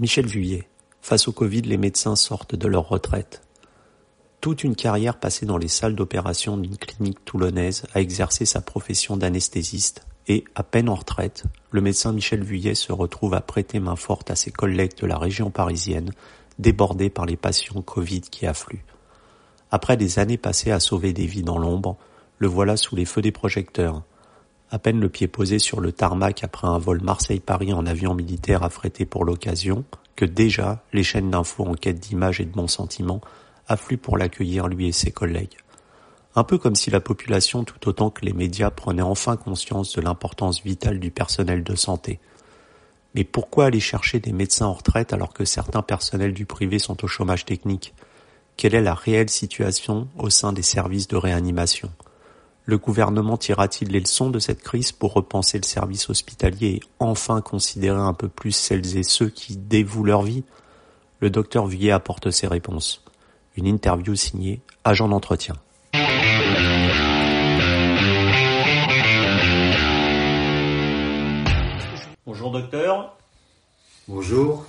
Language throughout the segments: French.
Michel Vuillet. Face au Covid, les médecins sortent de leur retraite. Toute une carrière passée dans les salles d'opération d'une clinique toulonnaise a exercé sa profession d'anesthésiste et, à peine en retraite, le médecin Michel Vuillet se retrouve à prêter main forte à ses collègues de la région parisienne, débordés par les patients Covid qui affluent. Après des années passées à sauver des vies dans l'ombre, le voilà sous les feux des projecteurs. À peine le pied posé sur le tarmac après un vol Marseille-Paris en avion militaire affrété pour l'occasion, que déjà les chaînes d'infos en quête d'images et de bons sentiments affluent pour l'accueillir lui et ses collègues. Un peu comme si la population tout autant que les médias prenaient enfin conscience de l'importance vitale du personnel de santé. Mais pourquoi aller chercher des médecins en retraite alors que certains personnels du privé sont au chômage technique? Quelle est la réelle situation au sein des services de réanimation? Le gouvernement tirera-t-il les leçons de cette crise pour repenser le service hospitalier et enfin considérer un peu plus celles et ceux qui dévouent leur vie? Le docteur Vuillet apporte ses réponses. Une interview signée Agent d'entretien. Bonjour docteur. Bonjour.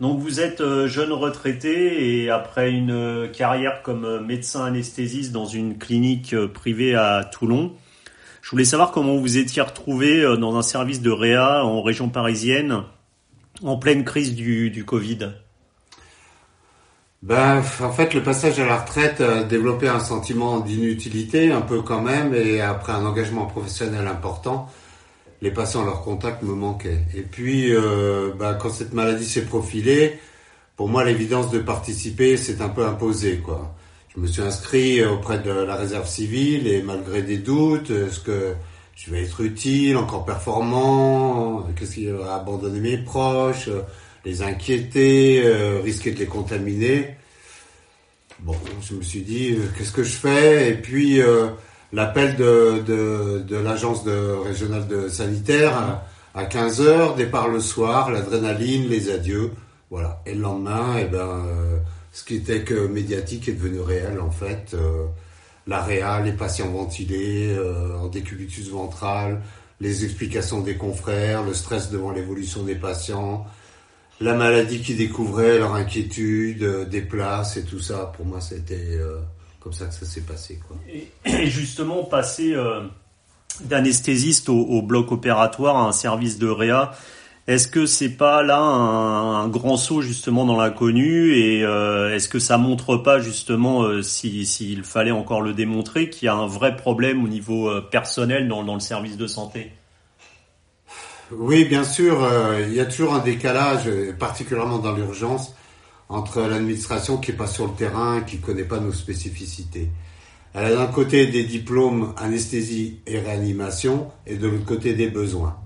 Donc vous êtes euh, jeune retraité et après une euh, carrière comme euh, médecin anesthésiste dans une clinique privée à Toulon, je voulais savoir comment vous étiez retrouvé dans un service de réa en région parisienne en pleine crise du, du Covid. Ben, en fait, le passage à la retraite a développé un sentiment d'inutilité, un peu quand même, et après un engagement professionnel important, les patients, leur contact me manquaient. Et puis, euh, ben, quand cette maladie s'est profilée, pour moi, l'évidence de participer s'est un peu imposée, quoi. Je me suis inscrit auprès de la réserve civile et malgré des doutes, est-ce que je vais être utile, encore performant, qu'est-ce qui va abandonner mes proches, les inquiéter, euh, risquer de les contaminer? Bon, je me suis dit, euh, qu'est-ce que je fais? Et puis, l'appel de, de, l'agence régionale de sanitaire à, 15 heures, départ le soir, l'adrénaline, les adieux. Voilà. Et le lendemain, eh ben, ce qui était que médiatique est devenu réel, en fait. la réa, les patients ventilés, en décubitus ventral, les explications des confrères, le stress devant l'évolution des patients, la maladie qu'ils découvraient, leur inquiétude, euh, des places et tout ça. Pour moi, c'était euh, comme ça que ça s'est passé. Quoi. Et, justement, passer euh, d'anesthésiste au, bloc opératoire à un service de réa, est-ce que c'est pas là un, grand saut justement dans l'inconnu et est-ce que ça montre pas justement s'il fallait encore le démontrer qu'il y a un vrai problème au niveau personnel dans le service de santé? Oui, bien sûr, euh, il y a toujours un décalage, particulièrement dans l'urgence, entre l'administration qui est pas sur le terrain, qui connaît pas nos spécificités. Elle a d'un côté des diplômes anesthésie et réanimation, et de l'autre côté des besoins.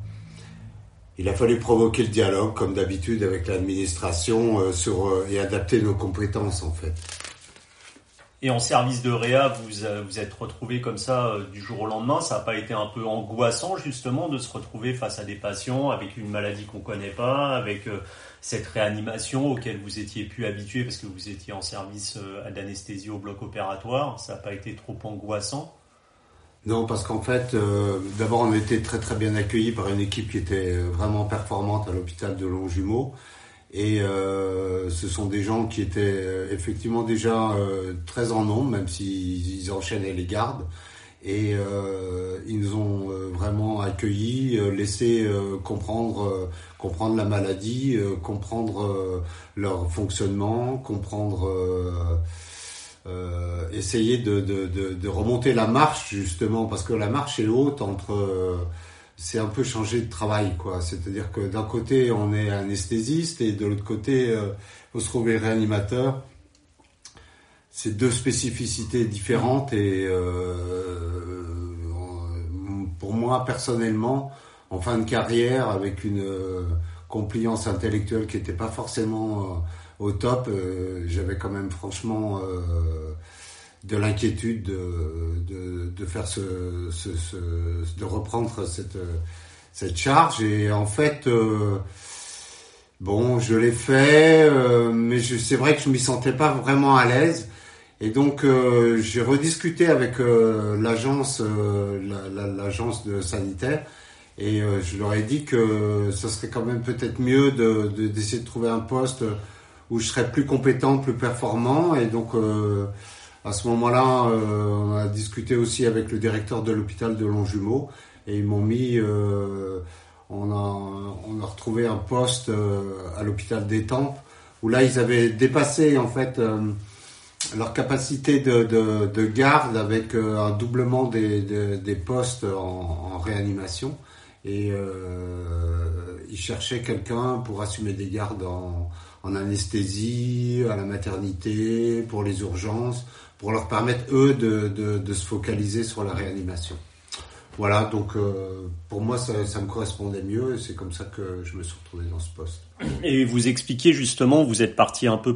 Il a fallu provoquer le dialogue, comme d'habitude, avec l'administration euh, euh, et adapter nos compétences, en fait. Et en service de réa, vous euh, vous êtes retrouvé comme ça du jour au lendemain. Ça n'a pas été un peu angoissant justement de se retrouver face à des patients avec une maladie qu'on connaît pas, avec cette réanimation auquel vous étiez plus habitué parce que vous étiez en service d'anesthésie au bloc opératoire. Ça n'a pas été trop angoissant? Non, parce qu'en fait, d'abord on était très très bien accueillis par une équipe qui était vraiment performante à l'hôpital de Longjumeau. Et euh, ce sont des gens qui étaient euh, effectivement déjà euh, très en nombre, même s'ils ils enchaînaient les gardes. Et euh, ils nous ont euh, vraiment accueillis, laissé comprendre, comprendre la maladie, comprendre leur fonctionnement, comprendre, essayer de, de, de, de, remonter la marche justement, parce que la marche est haute entre c'est un peu changer de travail, quoi. C'est-à-dire que d'un côté, on est anesthésiste et de l'autre côté, euh, faut se trouver réanimateur. C'est deux spécificités différentes et euh, pour moi, personnellement, en fin de carrière, avec une euh, compliance intellectuelle qui n'était pas forcément euh, au top, euh, j'avais quand même franchement de l'inquiétude de, de, de, faire ce, ce, ce, de reprendre cette cette charge. Et en fait bon je l'ai fait euh, mais c'est vrai que je m'y sentais pas vraiment à l'aise et donc euh, j'ai rediscuté avec l'agence l'agence de sanitaire Et euh, je leur ai dit que ce serait quand même peut-être mieux d'essayer de, de, trouver un poste où je serais plus compétent, plus performant. Et donc, euh, à ce moment-là, euh, on a discuté aussi avec le directeur de l'hôpital de Longjumeau. Et ils m'ont mis, on, a, on a retrouvé un poste à l'hôpital d'Étampes, où là, ils avaient dépassé, en fait, leur capacité de, de, de, garde avec un doublement des, des postes en, réanimation et euh, ils cherchaient quelqu'un pour assumer des gardes en, en, anesthésie, à la maternité, pour les urgences, pour leur permettre eux de, de, se focaliser sur la réanimation. Voilà, donc euh, pour moi ça, ça, me correspondait mieux et c'est comme ça que je me suis retrouvé dans ce poste. Et vous expliquez justement, vous êtes parti un peu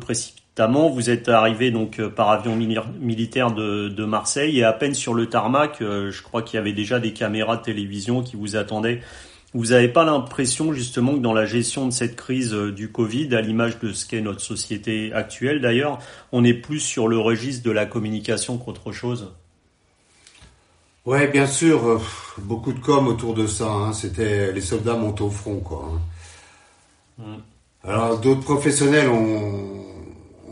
précipitamment vous êtes arrivé donc euh, par avion militaire de, de, Marseille et à peine sur le tarmac, euh, je crois qu'il y avait déjà des caméras de télévision qui vous attendaient. Vous n'avez pas l'impression justement que dans la gestion de cette crise euh, du Covid, à l'image de ce qu'est notre société actuelle d'ailleurs, on est plus sur le registre de la communication qu'autre chose? Ouais, bien sûr, beaucoup de com autour de ça. Hein. C'était les soldats montent au front, quoi. Hein. Mm. Alors d'autres professionnels ont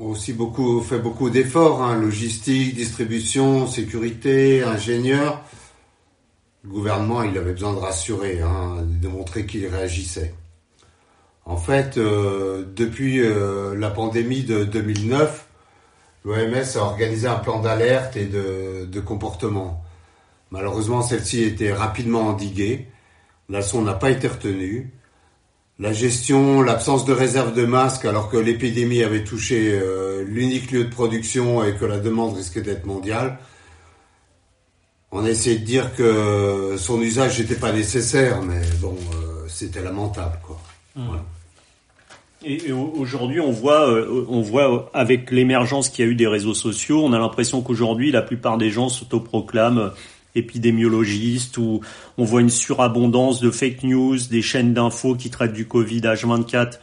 aussi beaucoup fait beaucoup d'efforts, hein, logistique, distribution, sécurité, ingénieur. Le gouvernement, il avait besoin de rassurer, hein, de montrer qu'il réagissait. En fait, euh, depuis euh, la pandémie de 2009, l'OMS a organisé un plan d'alerte et de, de comportement. Malheureusement, celle-ci était rapidement endiguée. La leçon n'a pas été retenue la gestion, l'absence de réserve de masques alors que l'épidémie avait touché euh, l'unique lieu de production et que la demande risquait d'être mondiale. On a essayé de dire que son usage n'était pas nécessaire, mais bon, euh, c'était lamentable, quoi. Mmh. Et, aujourd'hui, on voit, euh, on voit avec l'émergence qu'il y a eu des réseaux sociaux, on a l'impression qu'aujourd'hui, la plupart des gens s'autoproclament épidémiologiste où on voit une surabondance de fake news, des chaînes d'infos qui traitent du Covid H24.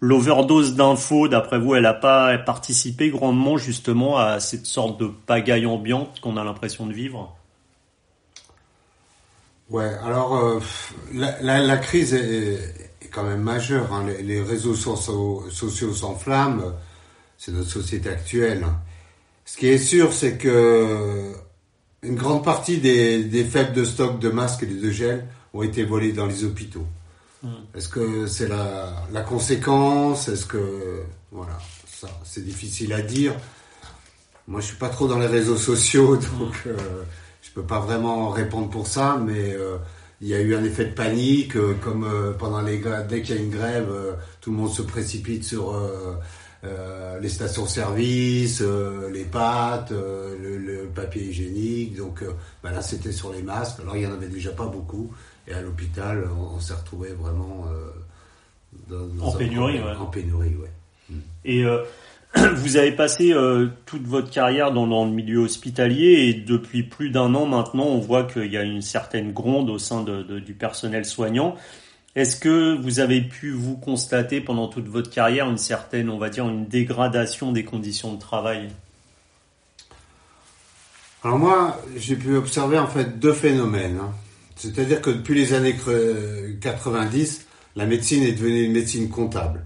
L'overdose d'infos, d'après vous, elle n'a pas participé grandement justement à cette sorte de pagaille ambiante qu'on a l'impression de vivre? Ouais, alors euh, la, crise est, quand même majeure. Hein. Les, réseaux sociaux, sociaux s'enflamment. C'est notre société actuelle. Ce qui est sûr, c'est que une grande partie des, des faibles de stock de masques et de gel ont été volés dans les hôpitaux. Hmm. Est-ce que c'est la, la conséquence? Est-ce que voilà, ça c'est difficile à dire. Moi, je suis pas trop dans les réseaux sociaux, hmm. donc euh, je peux pas vraiment répondre pour ça, mais euh, il y a eu un effet de panique, euh, comme euh, pendant les dès qu'il y a une grève, tout le monde se précipite sur euh, les stations-service, euh, les pâtes, euh, le, papier hygiénique. Donc bah là, c'était sur les masques. Alors il y en avait déjà pas beaucoup. Et à l'hôpital, on, s'est retrouvé vraiment dans, en, pénurie, ouais. en pénurie. Ouais. Mm. Et vous avez passé toute votre carrière dans, dans, le milieu hospitalier et depuis plus d'un an maintenant, on voit qu'il y a une certaine gronde au sein de, de, du personnel soignant. Est-ce que vous avez pu vous constater pendant toute votre carrière une certaine, on va dire, une dégradation des conditions de travail? Alors moi, j'ai pu observer en fait deux phénomènes. Hein. C'est-à-dire que depuis les années 90, la médecine est devenue une médecine comptable.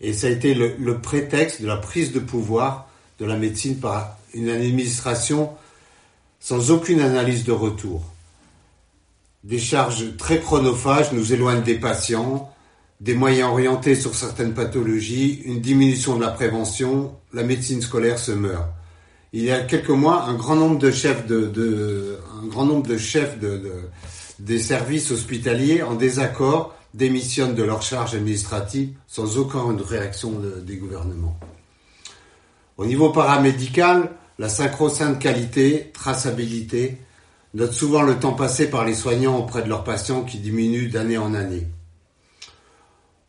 Et ça a été le, le prétexte de la prise de pouvoir de la médecine par une administration sans aucune analyse de retour. Des charges très chronophages nous éloignent des patients, des moyens orientés sur certaines pathologies, une diminution de la prévention, la médecine scolaire se meurt. Il y a quelques mois, un grand nombre de chefs de, un grand nombre de chefs de, des services hospitaliers en désaccord démissionnent de leurs charges administratives sans aucune réaction des gouvernements. Au niveau paramédical, la sacro-sainte qualité, traçabilité, note souvent le temps passé par les soignants auprès de leurs patients qui diminue d'année en année.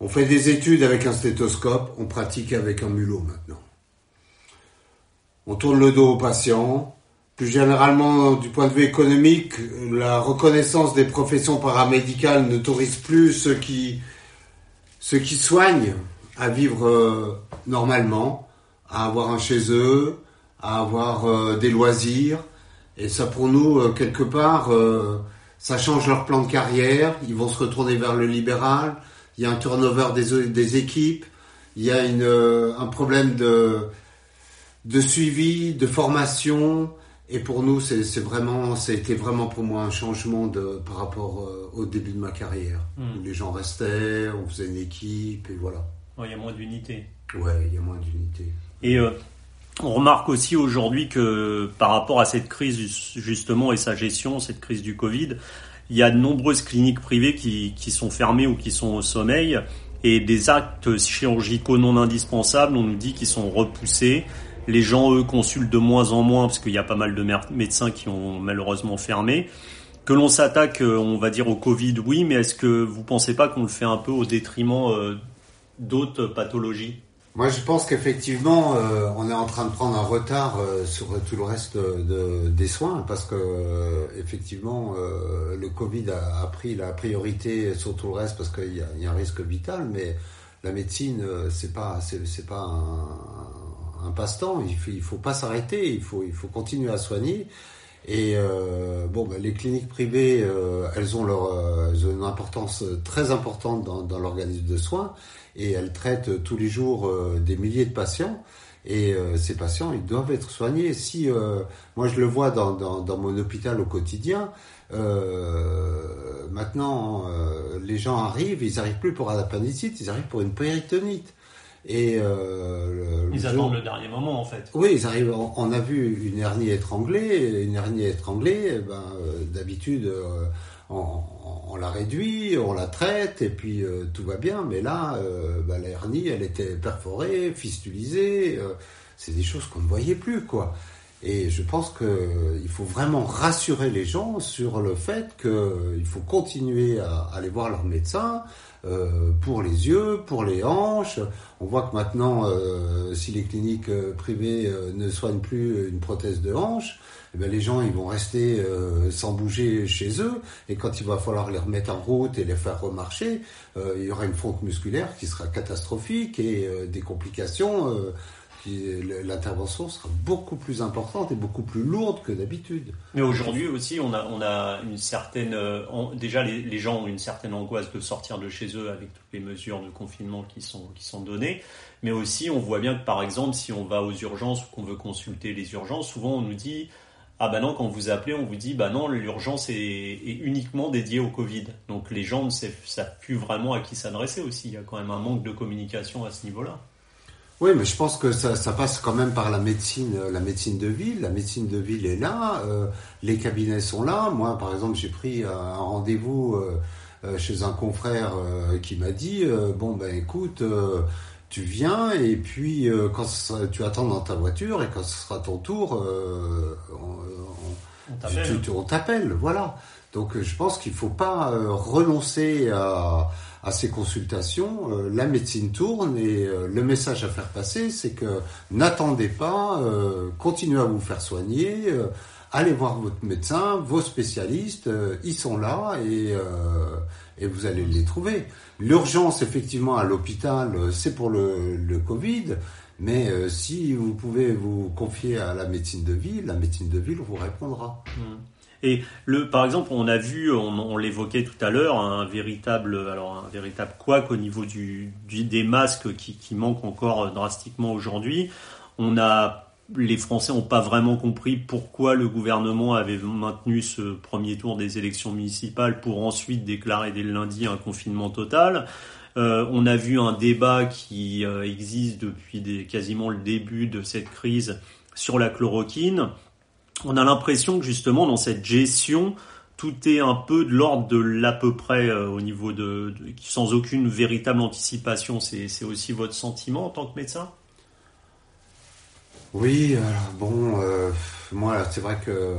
On fait des études avec un stéthoscope, on pratique avec un mulot maintenant. On tourne le dos aux patients. Plus généralement, du point de vue économique, la reconnaissance des professions paramédicales n'autorise plus ceux qui, soignent à vivre euh, normalement, à avoir un chez eux, à avoir euh, des loisirs, et ça, pour nous, euh, quelque part, euh, ça change leur plan de carrière, ils vont se retourner vers le libéral, il y a un turnover des, des équipes, il y a une, un problème de, de suivi, de formation, et pour nous, c'est vraiment, été vraiment pour moi un changement de, par rapport euh, au début de ma carrière. Hmm. Où les gens restaient, on faisait une équipe, et voilà. Il y a moins d'unité. Ouais, il y a moins d'unité. Et euh, on remarque aussi aujourd'hui que par rapport à cette crise justement et sa gestion, cette crise du Covid, il y a de nombreuses cliniques privées qui, qui sont fermées ou qui sont au sommeil et des actes chirurgicaux non indispensables, on nous dit qu'ils sont repoussés. Les gens, eux, consultent de moins en moins parce qu'il y a pas mal de médecins qui ont malheureusement fermé. Que l'on s'attaque, euh, on va dire, au Covid, oui, mais est-ce que vous pensez pas qu'on le fait un peu au détriment euh, d'autres pathologies? Moi, je pense qu'effectivement, euh, on est en train de prendre un retard sur tout le reste des soins parce que effectivement, le Covid a, pris la priorité sur tout le reste parce qu'il y, a un risque vital, mais la médecine, c'est pas, c'est pas un, passe-temps. Il faut, il faut pas s'arrêter. Il faut, il faut continuer à soigner. Et euh, bon, ben, les cliniques privées, euh, elles ont leur, euh, elles ont une importance très importante dans l'organisme de soins et elles traitent tous les jours des milliers de patients. Et ces patients, ils doivent être soignés. Si moi je le vois dans, dans, dans mon hôpital au quotidien, maintenant les gens arrivent, ils arrivent plus pour un appendicite, ils arrivent pour une péritonite. Et euh, ils attendent le dernier moment en fait. Oui, ils arrivent. On, a vu une hernie étranglée. Une hernie étranglée, eh ben, euh, d'habitude, euh, on, la réduit, on la traite et puis euh, tout va bien. Mais là, ben, la hernie, elle était perforée, fistulisée. c'est des choses qu'on ne voyait plus, quoi. Et je pense qu'il faut vraiment rassurer les gens sur le fait qu'il faut continuer à aller voir leur médecin euh, pour les yeux, pour les hanches. On voit que maintenant, euh, si les cliniques euh, privées ne soignent plus une prothèse de hanche, eh bien, les gens ils vont rester sans bouger chez eux. Et quand il va falloir les remettre en route et les faire remarcher, il y aura une fonte musculaire qui sera catastrophique et des complications l'intervention sera beaucoup plus importante et beaucoup plus lourde que d'habitude. Mais aujourd'hui aussi, on a, une certaine. Euh, déjà, les, gens ont une certaine angoisse de sortir de chez eux avec toutes les mesures de confinement qui sont, qui sont données. Mais aussi, on voit bien que par exemple, si on va aux urgences ou qu'on veut consulter les urgences, souvent on nous dit. Ah bah non, quand vous appelez, on vous dit bah non, l'urgence est, est, uniquement dédiée au Covid. Donc les gens ne savent plus vraiment à qui s'adresser aussi. Il y a quand même un manque de communication à ce niveau-là. Oui, mais je pense que ça, ça, passe quand même par la médecine, euh, la médecine de ville. La médecine de ville est là, euh, les cabinets sont là. Moi, par exemple, j'ai pris un rendez-vous euh, chez un confrère qui m'a dit bon ben écoute, tu viens et puis quand tu attends dans ta voiture et quand ce sera ton tour, on, on t'appelle. Voilà. Donc, je pense qu'il faut pas renoncer à à ces consultations, euh, la médecine tourne et euh, le message à faire passer, c'est que n'attendez pas, euh, continuez à vous faire soigner, allez voir votre médecin, vos spécialistes, ils sont là et, et vous allez les trouver. L'urgence, effectivement, à l'hôpital, c'est pour le, le Covid. Mais si vous pouvez vous confier à la médecine de ville, la médecine de ville vous répondra. Mmh. Et par exemple, on a vu, on, l'évoquait tout à l'heure, un véritable, alors un véritable couac au niveau du, des masques qui, manquent encore drastiquement aujourd'hui. On a les Français n'ont pas vraiment compris pourquoi le gouvernement avait maintenu ce premier tour des élections municipales pour ensuite déclarer dès le lundi un confinement total. Euh, on a vu un débat qui euh, existe depuis quasiment le début de cette crise sur la chloroquine on a l'impression que justement dans cette gestion, tout est un peu de l'ordre de l'à peu près euh, au niveau de, sans aucune véritable anticipation. C'est aussi votre sentiment en tant que médecin? Oui, bon, euh, moi c'est vrai que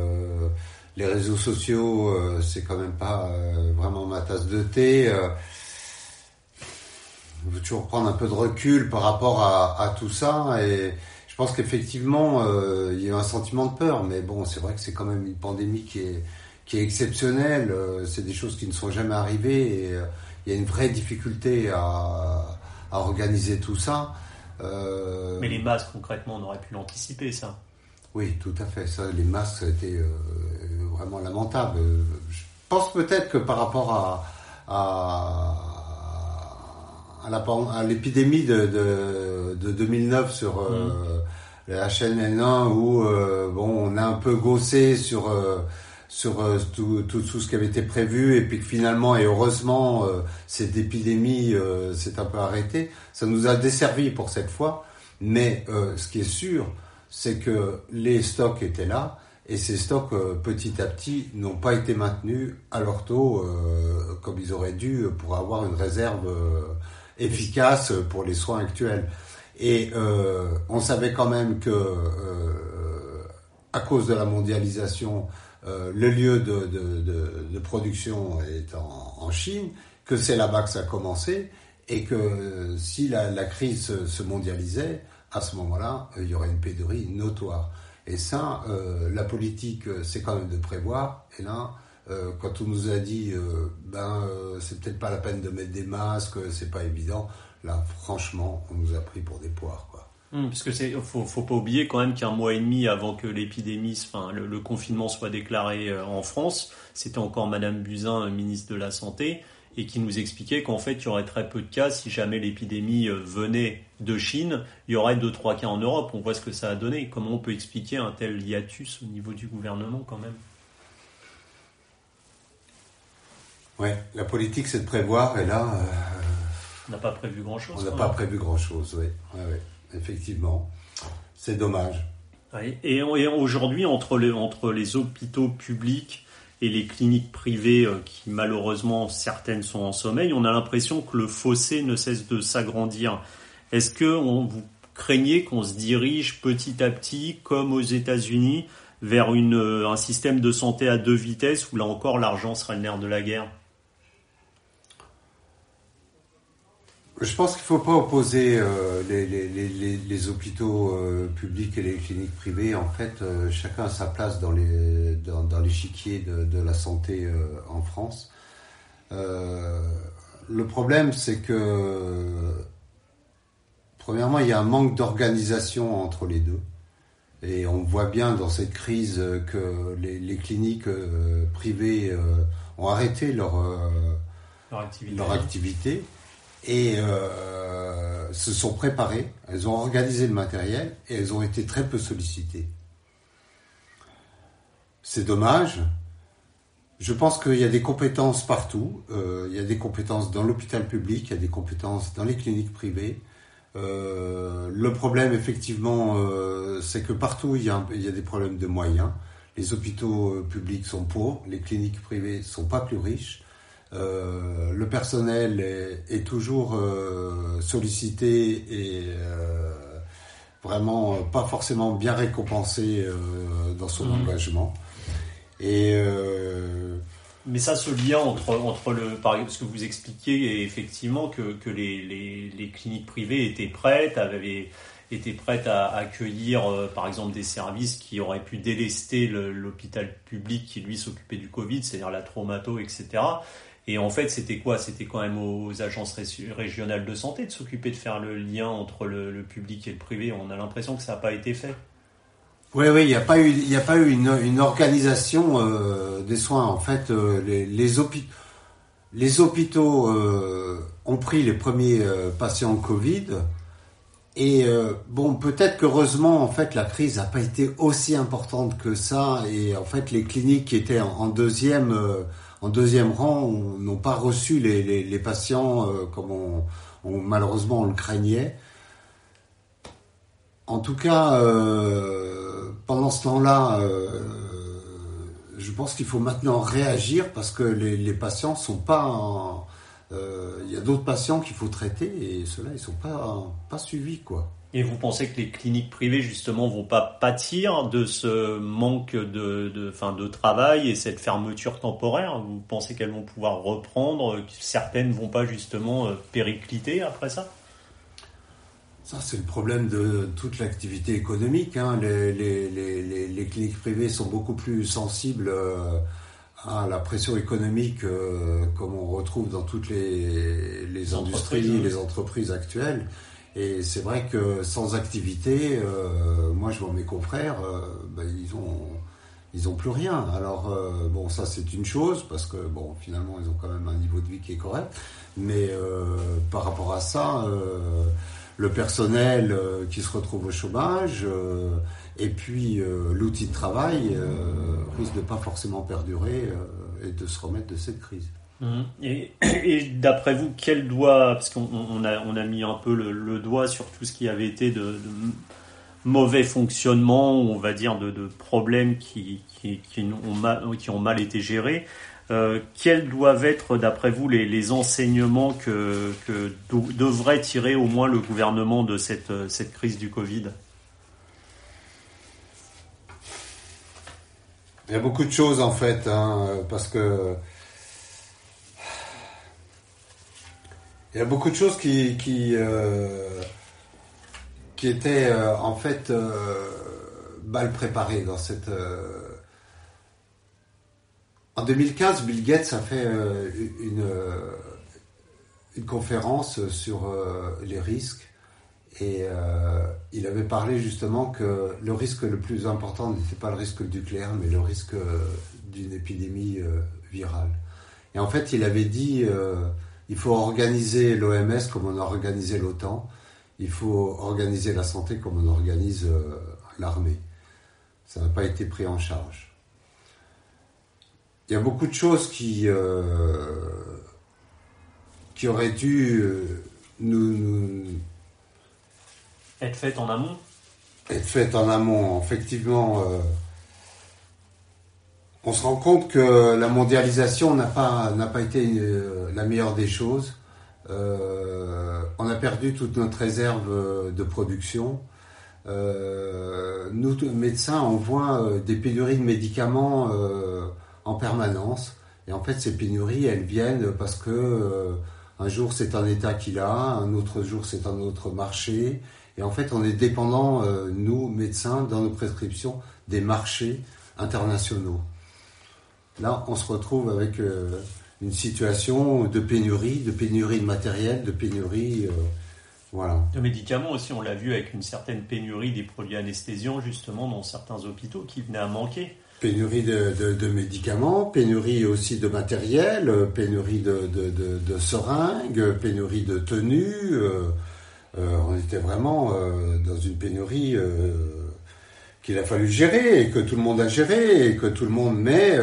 les réseaux sociaux, euh, c'est quand même pas vraiment ma tasse de thé. je veux toujours prendre un peu de recul par rapport à, tout ça pense qu'effectivement, euh, il y a un sentiment de peur, mais bon, c'est vrai que c'est quand même une pandémie qui est, qui est exceptionnelle. Euh, c'est des choses qui ne sont jamais arrivées et euh, il y a une vraie difficulté à, à organiser tout ça. mais les masques, concrètement, on aurait pu l'anticiper, ça. Oui, tout à fait. Ça, les masques, ça a été vraiment lamentable. pense peut-être que par rapport à, à, à l'épidémie de, de, de, 2009 sur euh, mm. la chaîne N1 où euh, bon on a un peu gossé sur euh, sur euh, tout, tout, tout, ce qui avait été prévu et puis que finalement et heureusement cette épidémie s'est un peu arrêtée ça nous a desservi pour cette fois mais ce qui est sûr c'est que les stocks étaient là et ces stocks, petit à petit, n'ont pas été maintenus à leur taux comme ils auraient dû pour avoir une réserve efficace pour les soins actuels. Et on savait quand même que, à cause de la mondialisation, le lieu de, de, production est en, Chine, que c'est là-bas que ça a commencé, et que si la, la crise se mondialisait, à ce moment-là, il y aurait une pénurie notoire. Et ça, euh, la politique, euh, c'est quand même de prévoir. Et là, euh, quand on nous a dit, ben, c'est peut-être pas la peine de mettre des masques, c'est pas évident. Là, franchement, on nous a pris pour des poires, quoi. Hum, parce que faut, pas oublier quand même qu'un mois et demi avant que l'épidémie, enfin le, confinement soit déclaré en France, c'était encore Madame Buzyn, ministre de la Santé, et qui nous expliquait qu'en fait, il y aurait très peu de cas si jamais l'épidémie euh, venait de Chine. Il y aurait deux, trois cas en Europe. On voit ce que ça a donné. Comment on peut expliquer un tel hiatus au niveau du gouvernement quand même? Ouais, la politique, c'est de prévoir, et là. Euh, on n'a pas prévu grand-chose. On n'a pas prévu grand-chose, oui. Ouais, Effectivement. C'est dommage. Et, aujourd'hui, entre entre les hôpitaux publics et les cliniques privées euh, qui malheureusement certaines sont en sommeil, on a l'impression que le fossé ne cesse de s'agrandir. Est-ce que vous craignez qu'on se dirige petit à petit, comme aux États-Unis, vers une, euh, un système de santé à deux vitesses où là encore l'argent sera le nerf de la guerre? Je pense qu'il ne faut pas opposer euh, les, les, les, les, hôpitaux euh, publics et les cliniques privées. En fait, euh, chacun a sa place dans les dans, dans l'échiquier de, de, la santé en France. le problème, c'est que premièrement, il y a un manque d'organisation entre les deux. Et on voit bien dans cette crise que les, cliniques privées ont arrêté leur, leur activité. Leur activité et euh, se sont préparées, elles ont organisé le matériel et elles ont été très peu sollicitées. C'est dommage. Je pense qu'il y a des compétences partout. Euh, il y a des compétences dans l'hôpital public, il y a des compétences dans les cliniques privées. Euh, le problème, effectivement, euh, c'est que partout il y, a, il y, a, des problèmes de moyens. Les hôpitaux publics sont pauvres, les cliniques privées sont pas plus riches. Euh, le personnel est, toujours euh, sollicité et euh, vraiment pas forcément bien récompensé dans son mmh. engagement. Et mais ça, ce lien entre, entre le, ce que vous expliquiez, effectivement que, que les, les, les, cliniques privées étaient prêtes, avaient été prêtes à accueillir, par exemple, des services qui auraient pu délester l'hôpital public qui lui s'occupait du Covid, c'est-à-dire la traumato, etc. Et en fait, c'était quoi? C'était quand même aux agences régionales de santé de s'occuper de faire le lien entre le, public et le privé. On a l'impression que ça n'a pas été fait. Oui, oui, il n'y a pas eu, a pas eu une, organisation euh, des soins. En fait, euh, les, les, hôpitaux, euh, ont pris les premiers patients Covid. Et bon, peut-être qu'heureusement, en fait, la crise n'a pas été aussi importante que ça. Et en fait, les cliniques qui étaient en deuxième en deuxième rang n'ont pas reçu les, patients euh, comme on, malheureusement on le craignait. En tout cas, euh, pendant ce temps-là, euh, je pense qu'il faut maintenant réagir parce que les, les patients sont pas. Il y a d'autres patients qu'il faut traiter et ceux-là ils sont pas pas suivis quoi. Et vous pensez que les cliniques privées, justement, vont pas pâtir de ce manque de, de, fin, de travail et cette fermeture temporaire? Vous pensez qu'elles vont pouvoir reprendre Certaines vont pas, justement, euh, péricliter après ça? Ça, c'est le problème de toute l'activité économique. Hein. Les, les, les, les, cliniques privées sont beaucoup plus sensibles euh, à la pression économique euh, comme on retrouve dans toutes les, les industries, les entreprises actuelles. Et c'est vrai que sans activité, euh, moi je vois mes confrères, euh, ben, ils ont ils n'ont plus rien. Alors, euh, bon, ça c'est une chose, parce que, bon, finalement, ils ont quand même un niveau de vie qui est correct. Mais euh, par rapport à ça, le personnel qui se retrouve au chômage, et puis l'outil de travail risque de pas forcément perdurer et de se remettre de cette crise. Mmh. Et, d'après vous, quel doit, parce qu'on a, on a mis un peu le, doigt sur tout ce qui avait été de mauvais fonctionnement, on va dire de, problèmes qui, qui, ont mal, qui, ont mal, été gérés. Euh, quels doivent être, d'après vous, les, enseignements que, que devrait tirer au moins le gouvernement de cette, cette crise du Covid? Il y a beaucoup de choses en fait, hein, parce que il y a beaucoup de choses qui, qui euh, était euh, en fait euh, mal préparé dans cette. En 2015, Bill Gates a fait une, une conférence sur les risques et il avait parlé justement que le risque le plus important n'était pas le risque nucléaire, mais le risque d'une épidémie virale. Et en fait, il avait dit il faut organiser l'OMS comme on a organisé l'OTAN il faut organiser la santé comme on organise euh, l'armée. Ça n'a pas été pris en charge. Il y a beaucoup de choses qui, euh, qui auraient dû euh, nous, être faites en amont? Être faites en amont, effectivement. On se rend compte que la mondialisation n'a pas, été la meilleure des choses. Euh, on a perdu toute notre réserve euh, de production. Euh, nous, médecins, on voit des pénuries de médicaments en permanence. Et en fait, ces pénuries, elles viennent parce que un jour c'est un État qui l'a, un autre jour c'est un autre marché. Et en fait, on est dépendant, nous, médecins, dans nos prescriptions, des marchés internationaux. Là, on se retrouve avec une situation de pénurie, de pénurie de matériel, de pénurie. Euh, voilà. De médicaments aussi, on l'a vu avec une certaine pénurie des produits anesthésiants, justement, dans certains hôpitaux qui venaient à manquer. Pénurie de, médicaments, pénurie aussi de matériel, pénurie de, seringues, pénurie de tenues. Euh, euh, on était vraiment dans une pénurie qu'il a fallu gérer et que tout le monde a géré et que tout le monde met,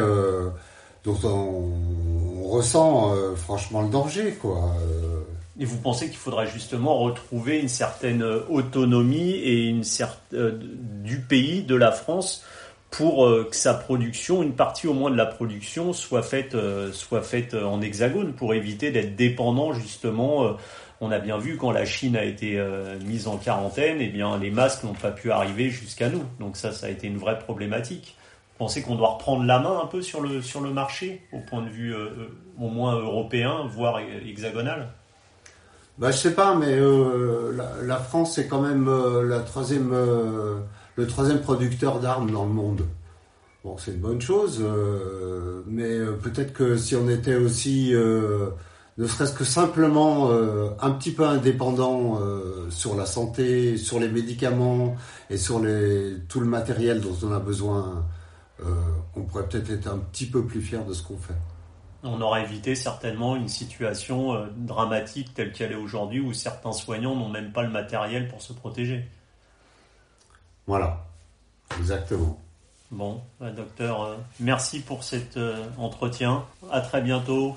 dont on, ressent euh, franchement le danger, quoi. Euh. Et vous pensez qu'il faudra justement retrouver une certaine autonomie et une certaine, euh, du pays, de la France, pour que sa production, une partie au moins de la production, soit faite, soit faite en hexagone, pour éviter d'être dépendant justement. On a bien vu quand la Chine a été mise en quarantaine, eh bien les masques n'ont pas pu arriver jusqu'à nous. Donc ça, ça a été une vraie problématique pensez qu'on doit reprendre la main un peu sur le, sur le marché, au point de vue euh, euh, au moins européen, voire hexagonal? Bah, Je sais pas, mais euh, la, France est quand même la troisième, le troisième producteur d'armes dans le monde. Bon, c'est une bonne chose, mais peut-être que si on était aussi, ne serait-ce que simplement un petit peu indépendant sur la santé, sur les médicaments et sur les, tout le matériel dont on a besoin euh, on pourrait peut-être être un petit peu plus fier de ce qu'on fait. On aurait évité certainement une situation euh, dramatique telle qu'elle est aujourd'hui où certains soignants n'ont même pas le matériel pour se protéger. Voilà, exactement. Bon, bah, docteur, euh, merci pour cet entretien. À très bientôt.